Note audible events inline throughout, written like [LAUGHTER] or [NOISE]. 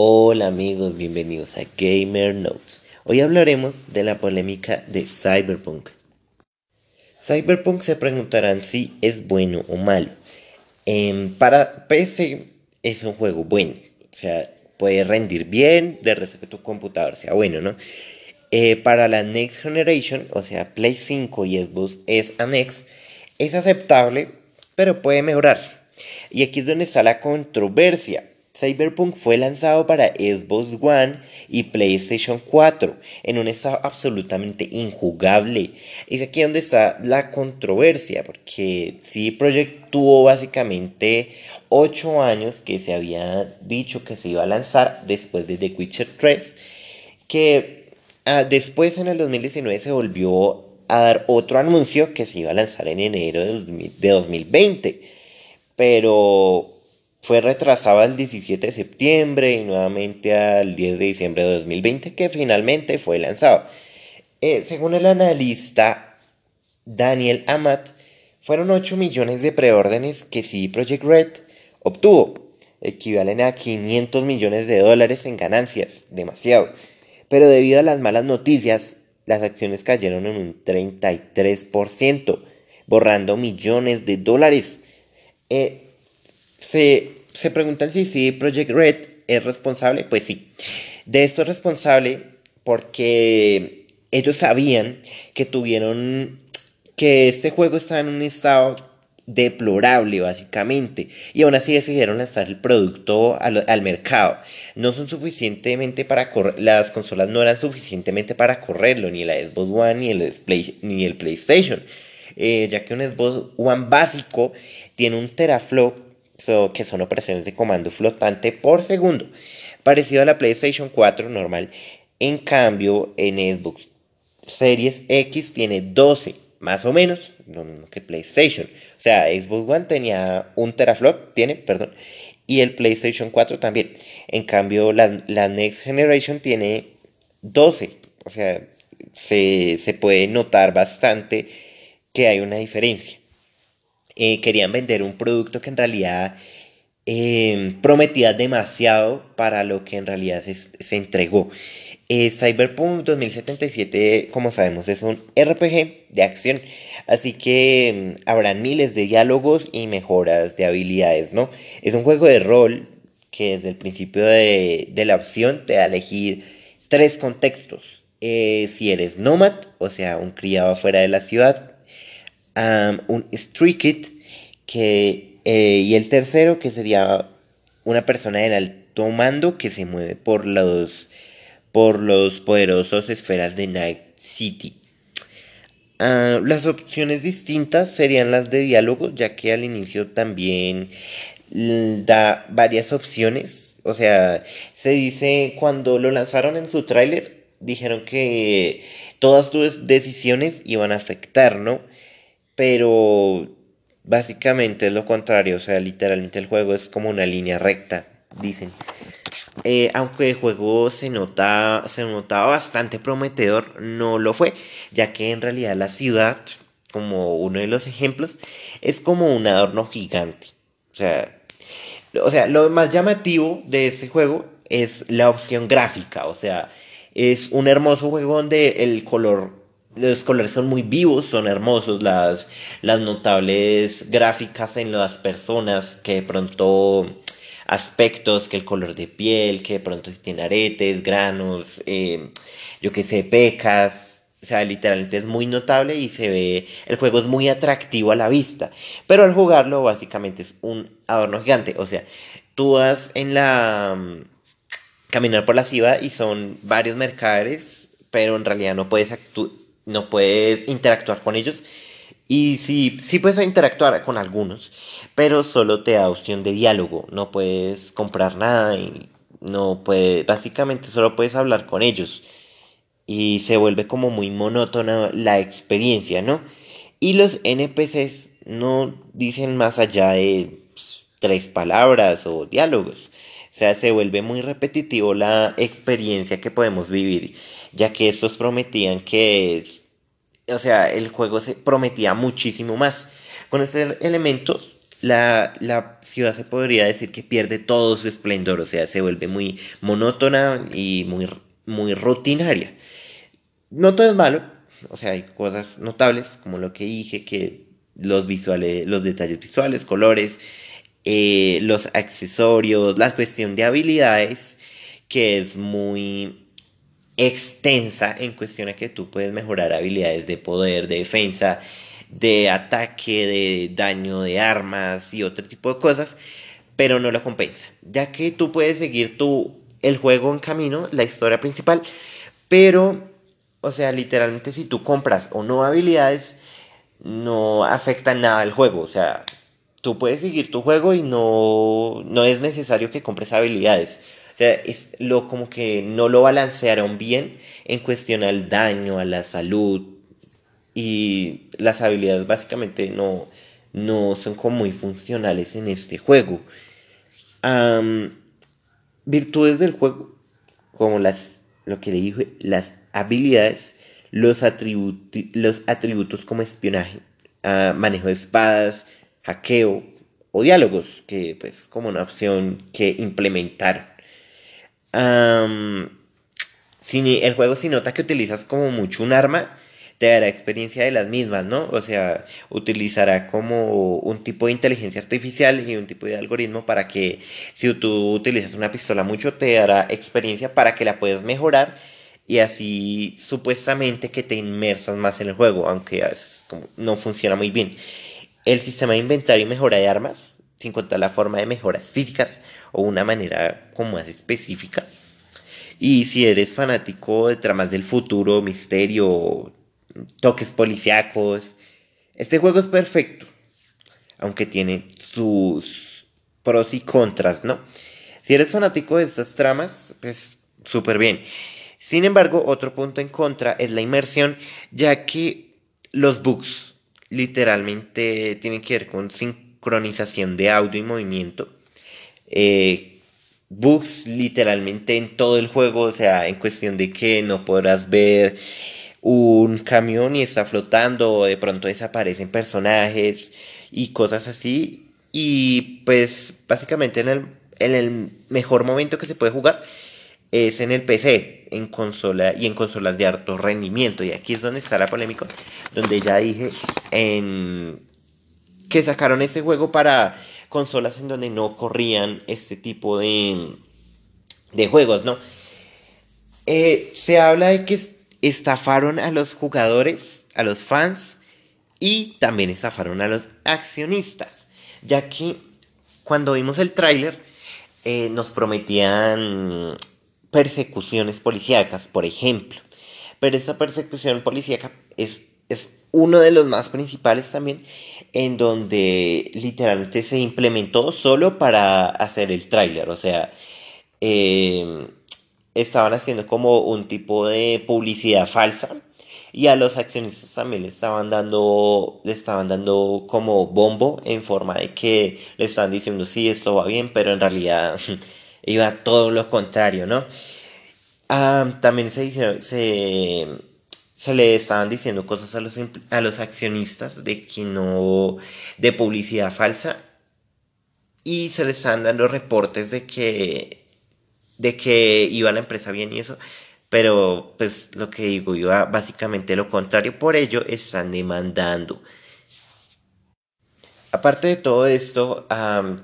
Hola amigos, bienvenidos a Gamer Notes. Hoy hablaremos de la polémica de Cyberpunk. Cyberpunk se preguntarán si es bueno o malo. Em, para PC es un juego bueno, o sea, puede rendir bien, de resto que tu computador sea bueno, ¿no? Eh, para la Next Generation, o sea, Play 5 y Xbox S X, es aceptable, pero puede mejorarse. Y aquí es donde está la controversia. Cyberpunk fue lanzado para Xbox One y PlayStation 4 en un estado absolutamente injugable. Es aquí donde está la controversia, porque CD Projekt tuvo básicamente 8 años que se había dicho que se iba a lanzar después de The Witcher 3, que ah, después en el 2019 se volvió a dar otro anuncio que se iba a lanzar en enero de 2020, pero fue retrasado al 17 de septiembre y nuevamente al 10 de diciembre de 2020 que finalmente fue lanzado. Eh, según el analista Daniel Amat, fueron 8 millones de preórdenes que CD Projekt Red obtuvo, equivalen a 500 millones de dólares en ganancias, demasiado. Pero debido a las malas noticias, las acciones cayeron en un 33%, borrando millones de dólares. Eh, se, se preguntan si sí, Project Red es responsable. Pues sí, de esto es responsable porque ellos sabían que tuvieron que este juego estaba en un estado deplorable básicamente. Y aún así decidieron lanzar el producto al, al, mercado. No son suficientemente para correr las consolas no eran suficientemente para correrlo ni la Xbox One ni el, Play, ni el PlayStation. Eh, ya que un Xbox One básico tiene un teraflop que son operaciones de comando flotante por segundo, parecido a la PlayStation 4 normal. En cambio, en Xbox Series X tiene 12, más o menos, lo mismo que PlayStation. O sea, Xbox One tenía un teraflop, tiene, perdón, y el PlayStation 4 también. En cambio, la, la Next Generation tiene 12. O sea, se, se puede notar bastante que hay una diferencia. Eh, querían vender un producto que en realidad em, prometía demasiado para lo que en realidad se, entregó. Eh, Cyberpunk 2077, como sabemos, es un RPG de acción, así que em, habrán miles de diálogos y mejoras de habilidades, ¿no? Es un juego de rol que desde el principio de, la opción te da a elegir tres contextos. Eh, si eres nómad, o sea, un criado fuera de la ciudad, un street que, eh, y el tercero que sería una persona del alto mando que se mueve por los, por los poderosos esferas de Night City. Ah, las opciones distintas serían las de diálogo, ya que al inicio también da varias opciones. O sea, se dice cuando lo lanzaron en su tráiler, dijeron que todas tus decisiones iban a afectar, ¿no? Pero básicamente es lo contrario, o sea, literalmente el juego es como una línea recta, dicen. Eh, aunque el juego se, se notaba bastante prometedor, no lo fue, ya que en realidad la ciudad, como uno de los ejemplos, es como un adorno gigante. O sea, o sea, lo más llamativo de ese juego es la opción gráfica, o sea, es un hermoso juego donde el color los colores son muy vivos, son hermosos, las, las notables gráficas en las personas que de pronto aspectos, que el color de piel, que de pronto si tiene aretes, granos, eh, yo que sé, pecas, o sea, literalmente es muy notable y se ve, el juego es muy atractivo a la vista, pero al jugarlo básicamente es un adorno gigante, o sea, tú vas en la... Mm, caminar por la ciudad y son varios mercaderes, pero en realidad no puedes no puedes interactuar con ellos. Y sí, sí puedes interactuar con algunos, pero solo te da opción de diálogo. No puedes comprar nada y no puedes, básicamente solo puedes hablar con ellos. Y se vuelve como muy monótona la experiencia, ¿no? Y los NPCs no dicen más allá de pues, tres palabras o diálogos. O sea, se vuelve muy repetitivo la experiencia que podemos vivir, ya que estos prometían que, o sea, el juego se prometía muchísimo más. Con estos elementos, la, la, ciudad se podría decir que pierde todo su esplendor, o sea, se vuelve muy monótona y muy, muy rutinaria. No todo es malo, o sea, hay cosas notables, como lo que dije, que los visuales, los detalles visuales, colores, eh, los accesorios, la cuestión de habilidades, que es muy extensa en cuestión a que tú puedes mejorar habilidades de poder, de defensa, de ataque, de daño de armas y otro tipo de cosas, pero no lo compensa, ya que tú puedes seguir tu, el juego en camino, la historia principal, pero, o sea, literalmente si tú compras o no habilidades, no afecta nada el juego, o sea, tú puedes seguir tu juego y no, no es necesario que compres habilidades. O sea, es lo como que no lo balancearon bien en cuestión al daño, a la salud, y las habilidades básicamente no, no son como muy funcionales en este juego. virtudes del juego, como las, lo que le dije, las habilidades, los, los atributos como espionaje, ah, manejo de espadas, hackeo o diálogos, que pues como una opción que implementar. Si el juego si nota que utilizas como mucho un arma, te dará experiencia de las mismas, ¿no? O sea, utilizará como un tipo de inteligencia artificial y un tipo de algoritmo para que si tú utilizas una pistola mucho, te dará experiencia para que la puedas mejorar y así supuestamente que te inmersas más en el juego, aunque no funciona muy bien. El sistema de inventario y mejora de armas, sin contar la forma de mejoras físicas o una manera como más específica. Y si eres fanático de tramas del futuro, misterio, toques policíacos. Este juego es perfecto, aunque tiene sus pros y contras, ¿no? Si eres fanático de estas tramas, pues súper bien. Sin embargo, otro punto en contra es la inmersión, ya que los bugs literalmente tienen que ver con sincronización de audio y movimiento. Eh, bugs literalmente en todo el juego, o sea, en cuestión de que no podrás ver un camión y está flotando, o de pronto desaparecen personajes y cosas así. Y pues básicamente en el, en el mejor momento que se puede jugar es en el PC, en consola y en consolas de alto rendimiento. Y aquí es donde está la polémica, donde ya dije en que sacaron ese juego para consolas en donde no corrían este tipo de, de juegos, ¿no? Eh, se habla de que estafaron a los jugadores, a los fans y también estafaron a los accionistas, ya que cuando vimos el tráiler eh, nos prometían persecuciones policíacas, por ejemplo, pero esa persecución policíaca es, es uno de los más principales también, en donde literalmente se implementó solo para hacer el tráiler, o sea, eh, estaban haciendo como un tipo de publicidad falsa y a los accionistas también le estaban dando le estaban dando como bombo en forma de que le estaban diciendo sí esto va bien pero en realidad [LAUGHS] iba todo lo contrario no ah, también se, se se le estaban diciendo cosas a los a los accionistas de que no de publicidad falsa y se le estaban dando reportes de que de que iba la empresa bien y eso, pero pues lo que digo, iba básicamente lo contrario, por ello están demandando. Aparte de todo esto,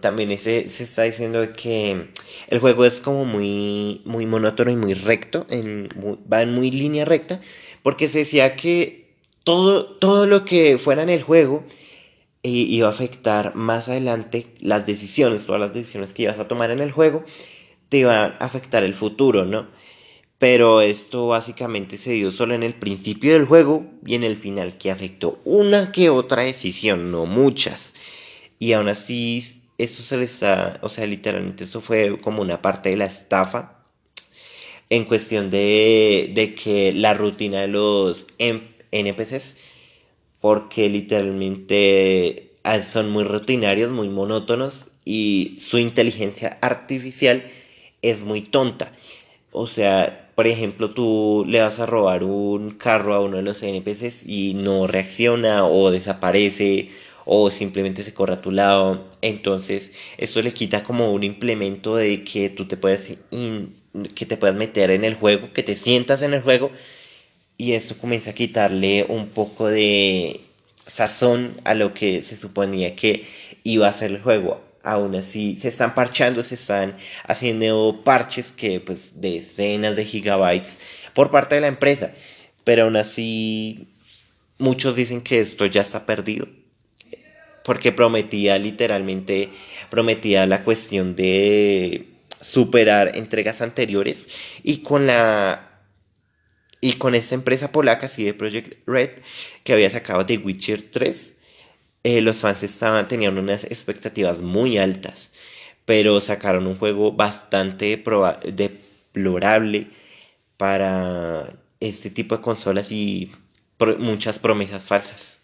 también se, se, está diciendo que el juego es como muy, muy monótono y muy recto, va en muy línea recta, porque se decía que todo, todo lo que fuera en el juego iba a afectar más adelante las decisiones, todas las decisiones que ibas a tomar en el juego, te iba a afectar el futuro, ¿no? Pero esto básicamente se dio solo en el principio del juego y en el final que afectó una que otra decisión, no muchas. Y aún así, esto se les está, o sea, literalmente esto fue como una parte de la estafa en cuestión de, de que la rutina de los NPCs, porque literalmente ah, son muy rutinarios, muy monótonos y su inteligencia artificial es muy tonta. O sea, por ejemplo, tú le vas a robar un carro a uno de los NPCs y no reacciona o desaparece o simplemente se corre a tu lado. Entonces, esto le quita como un implemento de que tú te puedas que te puedas meter en el juego, que te sientas en el juego y esto comienza a quitarle un poco de sazón a lo que se suponía que iba a ser el juego. Aún así, se están parchando, se están haciendo parches que pues decenas de gigabytes por parte de la empresa. Pero aún así, muchos dicen que esto ya está perdido. Porque prometía literalmente, prometía la cuestión de superar entregas anteriores y con la y con esta empresa polaca, CD Projekt Red, que había sacado The Witcher 3, eh, los fans estaban, tenían unas expectativas muy altas, pero sacaron un juego bastante deplorable para este tipo de consolas y muchas promesas falsas.